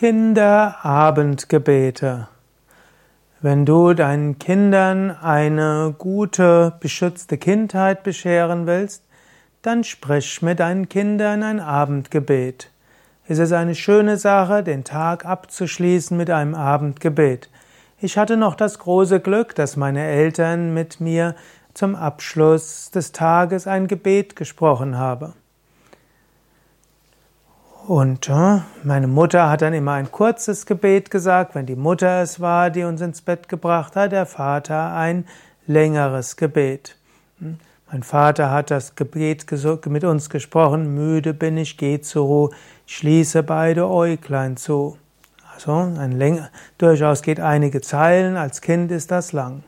Kinderabendgebete. Wenn du deinen Kindern eine gute, beschützte Kindheit bescheren willst, dann sprich mit deinen Kindern ein Abendgebet. Es ist eine schöne Sache, den Tag abzuschließen mit einem Abendgebet. Ich hatte noch das große Glück, dass meine Eltern mit mir zum Abschluss des Tages ein Gebet gesprochen haben. Und äh, meine Mutter hat dann immer ein kurzes Gebet gesagt, wenn die Mutter es war, die uns ins Bett gebracht hat, der Vater ein längeres Gebet. Hm? Mein Vater hat das Gebet mit uns gesprochen, müde bin ich, geh zur Ruhe, schließe beide Äuglein zu. Also ein länger, durchaus geht einige Zeilen, als Kind ist das lang.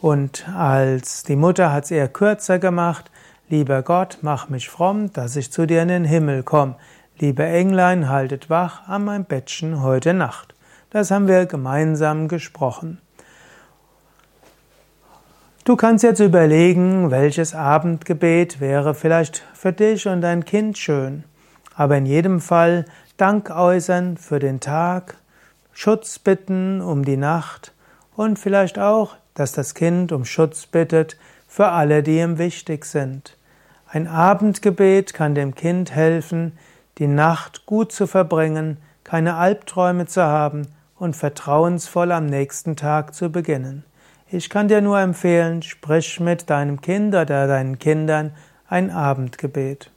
Und als die Mutter hat es eher kürzer gemacht, lieber Gott, mach mich fromm, dass ich zu dir in den Himmel komme. Liebe Englein, haltet wach an meinem Bettchen heute Nacht. Das haben wir gemeinsam gesprochen. Du kannst jetzt überlegen, welches Abendgebet wäre vielleicht für dich und dein Kind schön. Aber in jedem Fall Dank äußern für den Tag, Schutz bitten um die Nacht und vielleicht auch, dass das Kind um Schutz bittet für alle, die ihm wichtig sind. Ein Abendgebet kann dem Kind helfen, die Nacht gut zu verbringen, keine Albträume zu haben und vertrauensvoll am nächsten Tag zu beginnen. Ich kann dir nur empfehlen, sprich mit deinem Kind oder deinen Kindern ein Abendgebet.